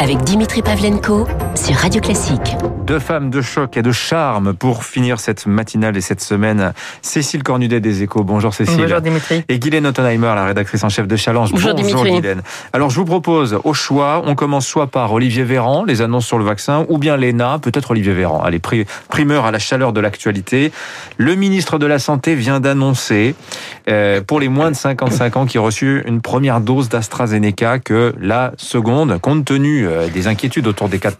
avec Dimitri Pavlenko sur Radio Classique. Deux femmes de choc et de charme pour finir cette matinale et cette semaine. Cécile Cornudet des Échos. Bonjour Cécile. Bonjour Dimitri. Et Guylaine Ottenheimer, la rédactrice en chef de Challenge. Bonjour, Bonjour Dimitri. Guylaine. Alors je vous propose au choix, on commence soit par Olivier Véran, les annonces sur le vaccin, ou bien l'ENA, peut-être Olivier Véran. Allez, pri- primeur à la chaleur de l'actualité. Le ministre de la Santé vient d'annoncer euh, pour les moins de 55 ans qui ont reçu une première dose d'AstraZeneca que la seconde, compte tenu euh, des inquiétudes autour des cas de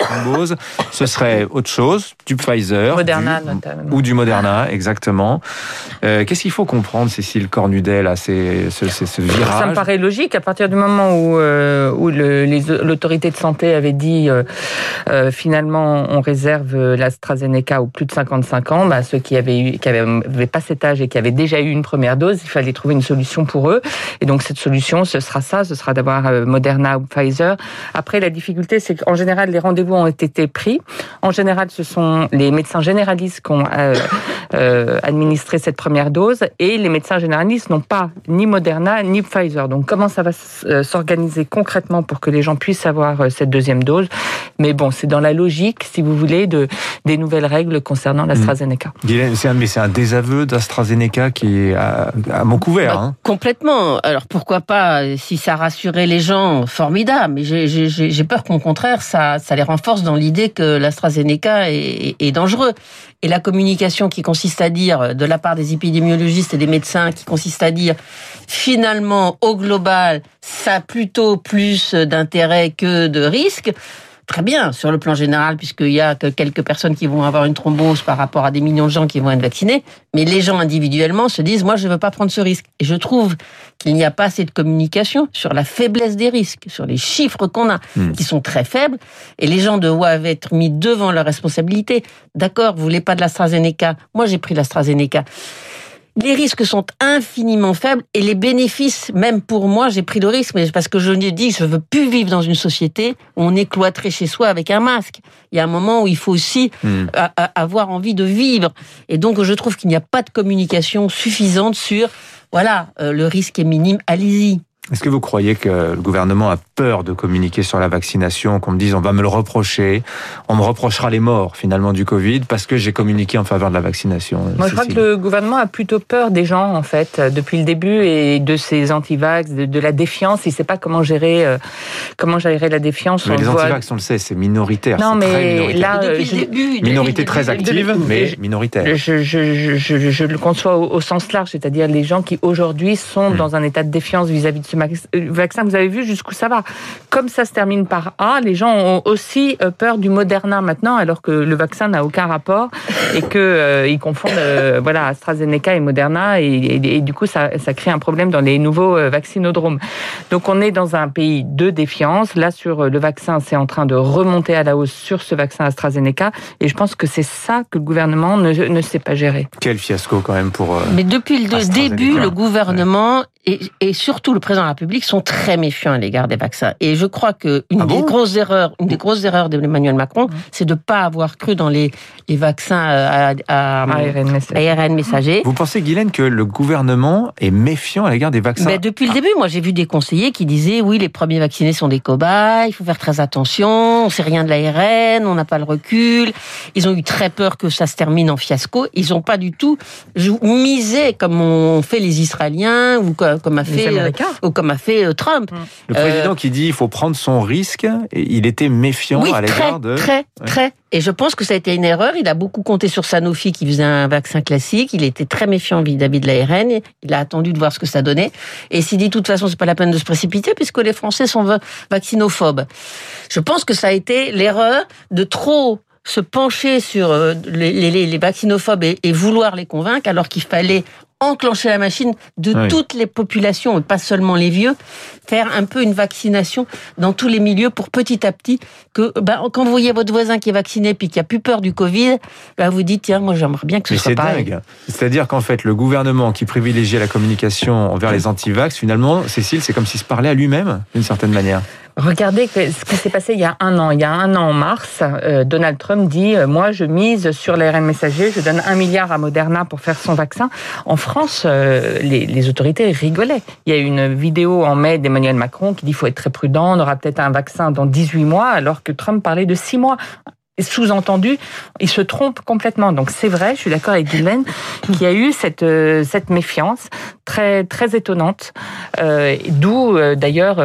ce serait autre chose, du Pfizer, Moderna du- notamment. ou du Moderna, exactement. Euh, Qu'est-ce qu'il faut comprendre, Cécile Cornudet, là, c'est ce, ce virage Ça me paraît logique à partir du moment où, euh, où le- l'autorité de santé avait dit euh, finalement on réserve l'AstraZeneca aux plus de 55 ans, bah, ceux qui avaient eu, qui avaient, avaient pas cet âge et qui avaient déjà eu une première dose, il fallait trouver une solution pour eux. Et donc cette solution, ce sera ça, ce sera d'avoir Moderna ou Pfizer. Après, la difficulté, c'est qu'en général, les rendez-vous ont été pris. En général, ce sont les médecins généralistes qui ont euh, euh, administré cette première dose et les médecins généralistes n'ont pas ni Moderna ni Pfizer. Donc comment ça va euh, s'organiser concrètement pour que les gens puissent avoir cette deuxième dose? Mais bon, c'est dans la logique, si vous voulez, de des nouvelles règles concernant l'AstraZeneca. Guylaine, c'est un, mais c'est un désaveu d'AstraZeneca qui est à, à mon couvert. Bah, hein. Complètement. Alors pourquoi pas Si ça rassurait les gens, formidable. Mais j'ai- j'ai j'ai- j'ai peur qu'au contraire, ça, ça les renforce dans l'idée que l'AstraZeneca est, est dangereux. Et la communication qui consiste à dire, de la part des épidémiologistes et des médecins, qui consiste à dire, finalement, au global, ça a plutôt plus d'intérêt que de risques. Très bien, sur le plan général, puisqu'il y a que quelques personnes qui vont avoir une thrombose par rapport à des millions de gens qui vont être vaccinés, mais les gens individuellement se disent, moi, je ne veux pas prendre ce risque. Et je trouve qu'il n'y a pas assez de communication sur la faiblesse des risques, sur les chiffres qu'on a, Hmm. qui sont très faibles, et les gens doivent être mis devant leurs responsabilités. D'accord, vous voulez pas de l'AstraZeneca? Moi, j'ai pris l'AstraZeneca. Les risques sont infiniment faibles et les bénéfices, même pour moi, j'ai pris le risque, mais parce que je me dis, je veux plus vivre dans une société où on est cloîtré chez soi avec un masque. Il y a un moment où il faut aussi Hmm. a- a- avoir envie de vivre. Et donc, je trouve qu'il n'y a pas de communication suffisante sur, voilà, euh, le risque est minime, allez-y. Est-ce que vous croyez que le gouvernement a peur de communiquer sur la vaccination, qu'on me dise on va me le reprocher, on me reprochera les morts finalement du Covid parce que j'ai communiqué en faveur de la vaccination Moi, je crois que le gouvernement a plutôt peur des gens, en fait, depuis le début, et de ces antivax, de, de la défiance. Il ne sait pas comment gérer, euh, comment gérer la défiance. Mais On les le voit- antivax, on le sait, c'est minoritaire. Non, c'est très mais minoritaire. là, depuis je- le début, Minorité très active, mais minoritaire. Je, je, je, je, je le conçois au, au sens large, c'est-à-dire les gens qui aujourd'hui sont Hmm. dans un état de défiance vis-à-vis de ce max- euh, vaccin. Vous avez vu jusqu'où ça va. Comme ça se termine par A, les gens ont aussi euh, peur du Moderna maintenant, alors que le vaccin n'a aucun rapport et que euh, ils confondent euh, voilà AstraZeneca et Moderna et, et- et du coup ça, ça crée un problème dans les nouveaux euh, vaccinodromes. Donc on est dans un pays de défiance. Là sur euh, le vaccin, c'est en train de remonter à la hausse sur ce vaccin AstraZeneca et je pense que c'est ça que le gouvernement ne, ne sait pas gérer. Quel fiasco quand même pour. euh, Mais depuis le début, le gouvernement et, et surtout le président de la République sont très méfiants à l'égard des vaccins. Et je crois que une Ah des bon? grosses erreurs, une des grosses erreurs d'Emmanuel Macron, c'est de pas avoir cru dans les, les vaccins euh, à, à, ARN messager. ARN messager. Vous pensez, Guylaine, que le gouvernement est méfiant à l'égard des vaccins Mais depuis le début, moi j'ai vu des conseillers qui disaient oui, les premiers vaccinés sont des cobayes, il faut faire très attention, on sait rien de l'ARN, on n'a pas le recul. Ils ont eu très peur que ça se termine en fiasco. Ils n'ont pas du tout misé comme ont fait les Israéliens ou co- comme a Les fait euh, ou comme a fait euh, Trump. Le président qui dit il faut prendre son risque, il était méfiant oui, à l'égard de. très, très. Et je pense que ça a été une erreur. Il a beaucoup compté sur Sanofi qui faisait un vaccin classique. Il était très méfiant vis-à-vis de l'ARN. Il a attendu de voir ce que ça donnait. Et il s'est dit, de toute façon, c'est pas la peine de se précipiter puisque les Français sont va- vaccinophobes. Je pense que ça a été l'erreur de trop se pencher sur euh, les, vaccinophobes et vouloir les convaincre alors qu'il fallait enclencher la machine de Oui. toutes les populations, et pas seulement les vieux, faire un peu une vaccination dans tous les milieux pour petit à petit que ben, quand vous voyez votre voisin qui est vacciné puis qui a plus peur du Covid, ben, vous dites tiens moi j'aimerais bien que ce Mais soit c'est pareil. dingue. C'est-à-dire qu'en fait, le gouvernement qui privilégiait la communication envers les antivax, finalement, Cécile, c'est comme s'il se parlait à lui-même, d'une certaine manière. Regardez ce qui s'est passé il y a un an. Il y a un an, en mars, euh, Donald Trump dit euh, Moi, je mise sur l'ARN messager, je donne un milliard à Moderna pour faire son vaccin. En France, euh, les, les, autorités rigolaient. Il y a une vidéo en mai d'Emmanuel Macron qui dit faut être très prudent, on aura peut-être un vaccin dans 18 mois, alors que Trump parlait de 6 mois sous-entendu, il se trompe complètement. Donc c'est vrai, je suis d'accord avec Guylaine, qu'il y a eu cette, euh, cette méfiance très, très étonnante, euh, d'où euh, d'ailleurs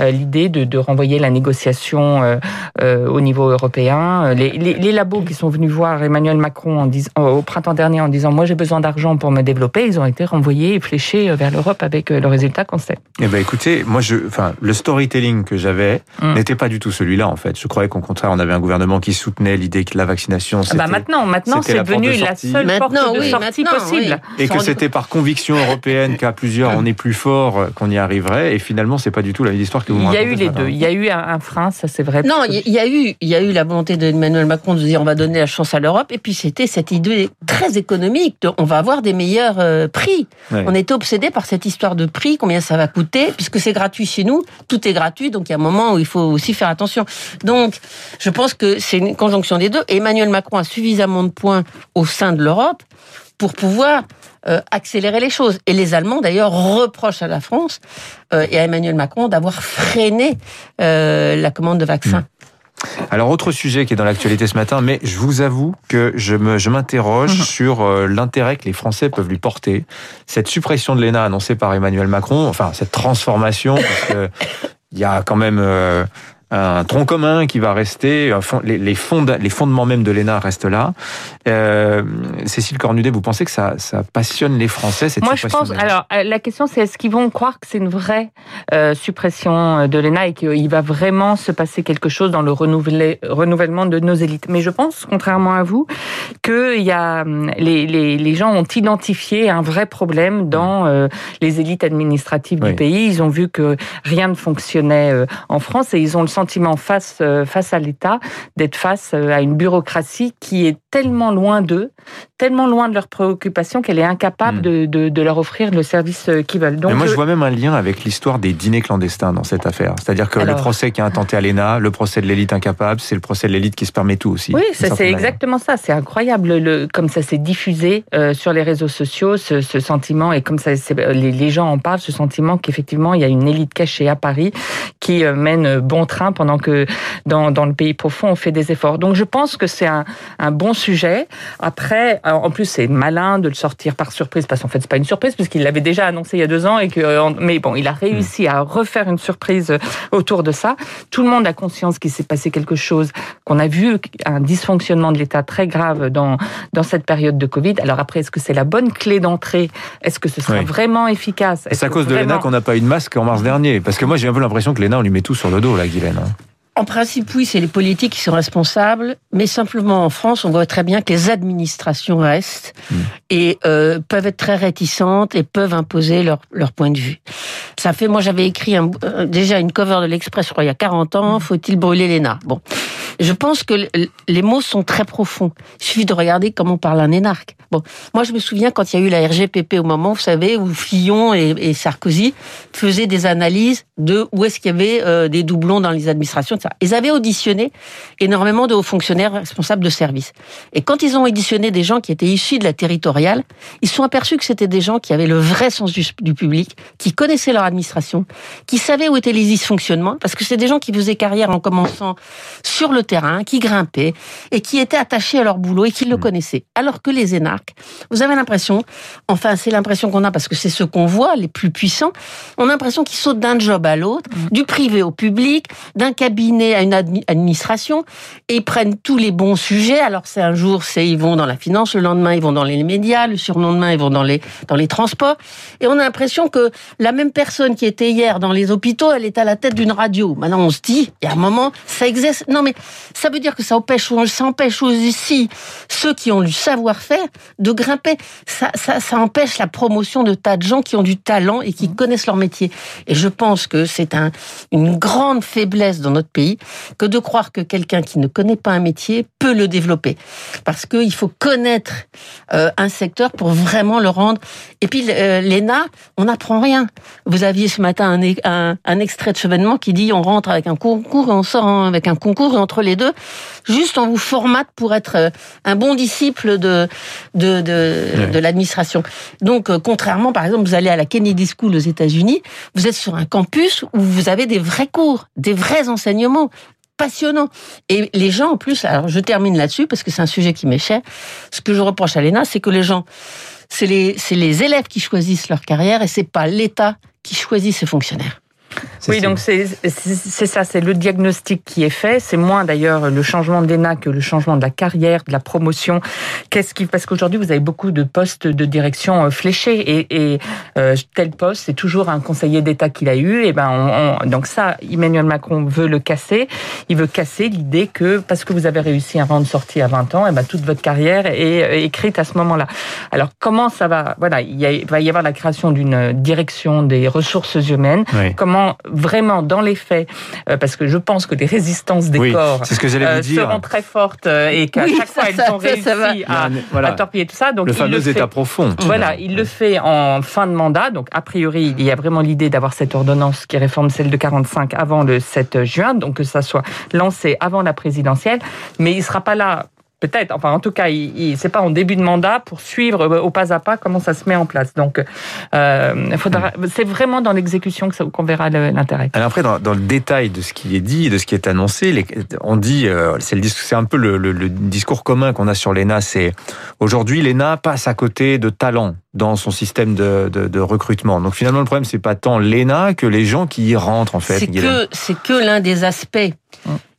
l'idée de, de, renvoyer la négociation au niveau européen. Les, les, les, labos qui sont venus voir Emmanuel Macron en au printemps dernier en disant moi j'ai besoin d'argent pour me développer, ils ont été renvoyés et fléchés vers l'Europe avec le résultat qu'on sait. Eh ben écoutez, moi je, enfin le storytelling que j'avais mm. n'était pas du tout celui-là en fait. Je croyais qu'au contraire on avait un gouvernement qui soutenait l'idée que la vaccination c'était. Ah bah maintenant, maintenant c'est devenu la seule porte de oui, sortie possible. Oui. Et que c'était par conviction européenne qu'à plusieurs on est plus fort qu'on y arriverait. Et finalement, c'est pas du tout la même histoire que vous. Il y a eu les deux. Il y a eu un frein, ça c'est vrai. Non, il y a eu, il y a eu la volonté d'Emmanuel Macron de dire on va donner la chance à l'Europe. Et puis c'était cette idée très économique de on va avoir des meilleurs euh, prix. Ouais. On était obsédé par cette histoire de prix, combien ça va coûter, puisque c'est gratuit chez nous. Tout est gratuit, donc il y a un moment où il faut aussi faire attention. Donc, je pense que c'est une conjonction des deux. Emmanuel Macron a suffisamment de points au sein de l'Europe pour pouvoir euh, accélérer les choses. Et les Allemands, d'ailleurs, reprochent à la France euh, et à Emmanuel Macron d'avoir freiné euh, la commande de vaccins. Mmh. Alors, autre sujet qui est dans l'actualité ce matin, mais je vous avoue que je me, je m'interroge mmh. sur l'intérêt que les Français peuvent lui porter. Cette suppression de l'ENA annoncée par Emmanuel Macron, enfin, cette transformation, parce que il y a quand même un tronc commun qui va rester, les, les, fondements même de l'ENA restent là. Euh, Cécile Cornudet, vous pensez que ça, ça passionne les Français cette Moi, je pense. Alors, euh, la question, c'est est-ce qu'ils vont croire que c'est une vraie euh, suppression de l'ENA et qu'il va vraiment se passer quelque chose dans le renouvellement de nos élites? Mais je pense, contrairement à vous, que y a hum, les, les, les gens ont identifié un vrai problème dans euh, les élites administratives oui. du pays. Ils ont vu que rien ne fonctionnait en France et ils ont le sentiment face euh, face à l'État d'être face euh, à une bureaucratie qui est tellement loin d'eux, tellement loin de leurs préoccupations qu'elle est incapable mmh. de, de, de, leur offrir le service euh, qu'ils veulent. Donc, Mais moi, je vois même un lien avec l'histoire des dîners clandestins dans cette affaire. C'est-à-dire que Alors, le procès qui a intenté à l'ENA, le procès de l'élite incapable, c'est le procès de l'élite qui se permet tout aussi. Oui, c'est exactement ça. C'est incroyable le, comme ça s'est diffusé euh, sur les réseaux sociaux, ce, ce sentiment, et comme ça, les, les, gens en parlent, ce sentiment qu'effectivement, il y a une élite cachée à Paris qui euh, mène bon train pendant que dans, dans le pays profond, on fait des efforts. Donc, je pense que c'est un, un bon sujet. Après, en plus, c'est malin de le sortir par surprise, parce qu'en fait, c'est pas une surprise, puisqu'il l'avait déjà annoncé il y a deux ans, et que, euh, mais bon, il a réussi à refaire une surprise autour de ça. Tout le monde a conscience qu'il s'est passé quelque chose, qu'on a vu un dysfonctionnement de l'État très grave dans, dans cette période de Covid. Alors après, est-ce que c'est la bonne clé d'entrée? Est-ce que ce sera oui. vraiment efficace? C'est à cause vraiment... de l'ENA qu'on n'a pas eu de masque en mars dernier. Parce que moi, j'ai un peu l'impression que l'ENA, on lui met tout sur le dos, là, Guylaine. En principe, oui, c'est les politiques qui sont responsables, mais simplement en France, on voit très bien que les administrations restent mmh. et euh, peuvent être très réticentes et peuvent imposer leur, leur point de vue. Ça fait, moi j'avais écrit un, euh, déjà une cover de l'Express, je crois, il y a 40 ans, faut-il brûler l'ENA? Bon, je pense que les mots sont très profonds. Il suffit de regarder comment parle un énarque. Bon, moi je me souviens quand il y a eu la RGPP au moment, vous savez, où Fillon et, Sarkozy faisaient des analyses de où est-ce qu'il y avait euh, des doublons dans les administrations, etc. Ils avaient auditionné énormément de hauts fonctionnaires responsables de service. Et quand ils ont auditionné des gens qui étaient issus de la territoriale, ils se sont aperçus que c'était des gens qui avaient le vrai sens du, du public, qui connaissaient leur administration, qui savaient où étaient les dysfonctionnements, parce que c'est des gens qui faisaient carrière en commençant sur le terrain, qui grimpaient et qui étaient attachés à leur boulot et qui le connaissaient. Alors que les énarques, vous avez l'impression, enfin c'est l'impression qu'on a parce que c'est ce qu'on voit, les plus puissants, on a l'impression qu'ils sautent d'un job à l'autre, du privé au public, d'un cabinet à une administration, et ils prennent tous les bons sujets. Alors c'est un jour, c'est ils vont dans la finance, le lendemain ils vont dans les médias, le surlendemain ils vont dans les dans les transports, et on a l'impression que la même personne qui était hier dans les hôpitaux, elle est à la tête d'une radio. Maintenant on se dit, il y a un moment, ça existe. Non mais ça veut dire que ça empêche, ça empêche aussi ceux qui ont du savoir-faire de grimper. Ça, ça, ça empêche la promotion de tas de gens qui ont du talent et qui connaissent leur métier. Et je pense que c'est un, une grande faiblesse dans notre pays que de croire que quelqu'un qui ne connaît pas un métier peut le développer. Parce qu'il faut connaître euh, un secteur pour vraiment le rendre. Et puis, euh, l'ENA, on n'apprend rien. Vous aviez ce matin un, un, un extrait de chevènement qui dit on rentre avec un concours et on sort avec un concours et entre les deux, juste on vous formate pour être euh, un bon disciple de de, de, de l'administration. Donc, euh, contrairement, par exemple, vous allez à la Kennedy School aux États-Unis, vous êtes sur un campus où vous avez des vrais cours, des vrais enseignements passionnants. Et les gens, en plus, alors je termine là-dessus parce que c'est un sujet qui m'est cher. Ce que je reproche à l'ENA, c'est que les gens, c'est les, c'est les élèves qui choisissent leur carrière et c'est pas l'État qui choisit ses fonctionnaires. Oui, donc c'est ça, c'est le diagnostic qui est fait. C'est moins d'ailleurs le changement d'ENA que le changement de la carrière, de la promotion. Qu'est-ce qui parce qu'aujourd'hui vous avez beaucoup de postes de direction euh, fléchés et, et euh, tel poste c'est toujours un conseiller d'État qu'il a eu. Et ben on, on, donc ça, Emmanuel Macron veut le casser. Il veut casser l'idée que parce que vous avez réussi un rang de sortie à 20 ans, et ben toute votre carrière est euh, écrite à ce moment-là. Alors comment ça va? Voilà, il, y a, il va y avoir la création d'une direction des ressources humaines. Oui. Comment vraiment dans les faits, euh, parce que je pense que les résistances des oui, corps ce que euh, seront très fortes euh, et qu'à oui, chaque ça, fois elles ont réussi à, voilà. à, torpiller tout ça. Donc le fameux le état profond. Voilà, il le fait en fin de mandat. Donc a priori, il y a vraiment l'idée d'avoir cette ordonnance qui réforme celle de 45 avant le 7 juin, donc que ça soit lancé avant la présidentielle. Mais il sera pas là peut-être, enfin en tout cas, il, il c'est pas en début de mandat pour suivre euh, au pas à pas comment ça se met en place. Donc, euh, faudra, c'est vraiment dans l'exécution que qu'on verra l'intérêt. Alors après, dans, dans, le détail de ce qui est dit, de ce qui est annoncé, les, on dit, euh, c'est un peu le, le, le discours commun qu'on a sur l'ENA, c'est aujourd'hui l'ENA passe à côté de talents dans son système de, de, de, recrutement. Donc finalement, le problème, c'est pas tant l'ENA que les gens qui y rentrent en fait. C'est que c'est que l'un des aspects.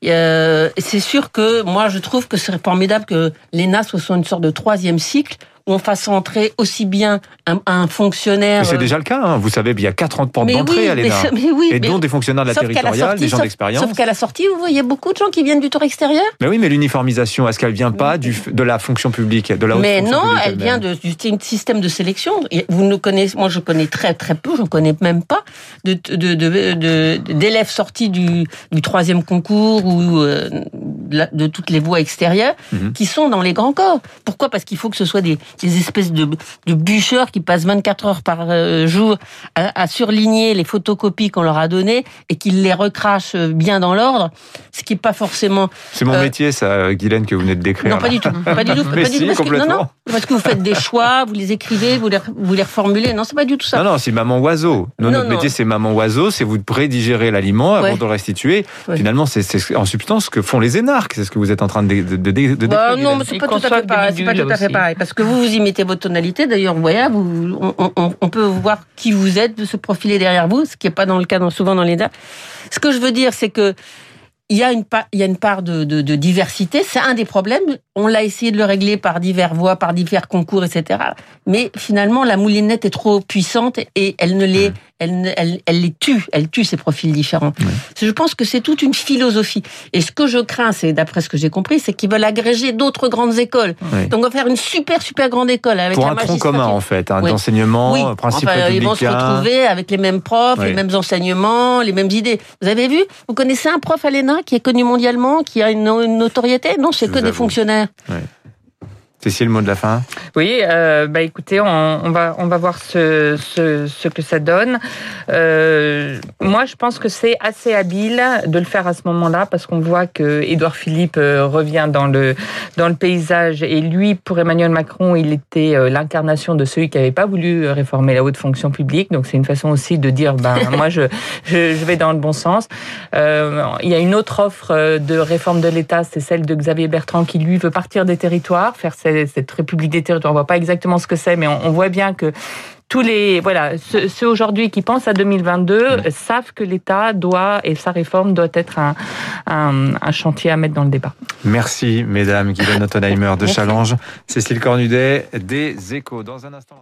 Euh, c'est sûr que moi, je trouve que c'est formidable que l'ENA soit une sorte de troisième cycle où on fasse entrer aussi bien un, un fonctionnaire. C'est déjà le cas. Hein. Vous savez, il y a 40 portes d'entrée oui, à l'ENA. Mais, mais oui, et dont des fonctionnaires de la territoriale, des gens d'expérience. Sauf qu'à la sortie, vous voyez beaucoup de gens qui viennent du tour extérieur. Mais oui, mais l'uniformisation, est-ce qu'elle vient pas du, de la fonction publique, de la haute Mais non, elle vient de, du système de sélection. Vous ne connaissez, moi, je connais très très peu, je ne connais même pas de d'élèves sortis du, du troisième concours ou euh, de toutes les voies extérieures -hmm. qui sont dans les grands corps. Pourquoi? Parce qu'il faut que ce soit des, des espèces de de bûcheurs qui passent 24 heures par euh, jour à, à surligner les photocopies qu'on leur a données et qu'ils les recrachent bien dans l'ordre, ce qui est pas forcément. C'est mon euh... métier, ça, Guylaine, que vous venez de décrire. Non, pas du tout. Pas du tout. Mais pas si, du tout parce complètement. Que, non, non, parce que vous faites des choix, vous les écrivez, vous les, vous les reformulez. Non, c'est pas du tout ça. Non, non, c'est maman oiseau. Non, notre métier, c'est maman oiseau, c'est vous prédigérer l'aliment avant ouais. de le restituer. Ouais. Finalement, c'est en substance ce que font les énarques. C'est ce que vous êtes en train de, de, de, de bah, Non, mais c'est pas, tout à fait pareil. C'est pas tout à fait pareil. Parce que vous, vous y mettez votre tonalité. D'ailleurs, vous voyez, vous, on, on, on, peut voir qui vous êtes, de se profiler derrière vous, ce qui n'est pas dans le cas dans, souvent dans les dates. Ce que je veux dire, c'est que il y a une part, il y a une part de, de, de diversité. C'est un des problèmes. On l'a essayé de le régler par divers voies, par divers concours, etc. Mais finalement, la moulinette est trop puissante et elle ne les, elle, elle, elle les tue. Elle tue ces profils différents. Je pense que c'est toute une philosophie. Et ce que je crains, c'est d'après ce que j'ai compris, c'est qu'ils veulent agréger d'autres grandes écoles. Donc on va faire une super super grande école avec pour un, un tronc commun en fait, un ouais. d'enseignement, oui. principe enfin. Ils vont se retrouver avec les mêmes profs, les mêmes enseignements, les mêmes idées. Vous avez vu? Vous connaissez un prof à l'ENA? Qui est connu mondialement, qui a une, une notoriété. Non, c'est que des fonctionnaires. Cécile, le mot de la fin Oui, euh, bah écoutez, on, on, va, on va voir ce, ce, ce que ça donne. Euh, moi, je pense que c'est assez habile de le faire à ce moment-là parce qu'on voit que Édouard Philippe euh, revient dans le, dans le paysage et lui, pour Emmanuel Macron, il était l'incarnation de celui qui n'avait pas voulu réformer la haute fonction publique. Donc, c'est une façon aussi de dire, ben, moi, je, je, je, vais dans le bon sens. Euh, il y a une autre offre de réforme de l'État, c'est celle de Xavier Bertrand qui, lui, veut partir des territoires, faire cette cette République des territoires. On voit pas exactement ce que c'est, mais on, on, voit bien que tous les voilà ceux, ceux aujourd'hui qui pensent à 2022 mmh. savent que l'État doit et sa réforme doit être un, un, un, chantier à mettre dans le débat. Merci mesdames, Guylaine Ottenheimer de Challenge, Cécile Cornudet des Échos. Dans un instant.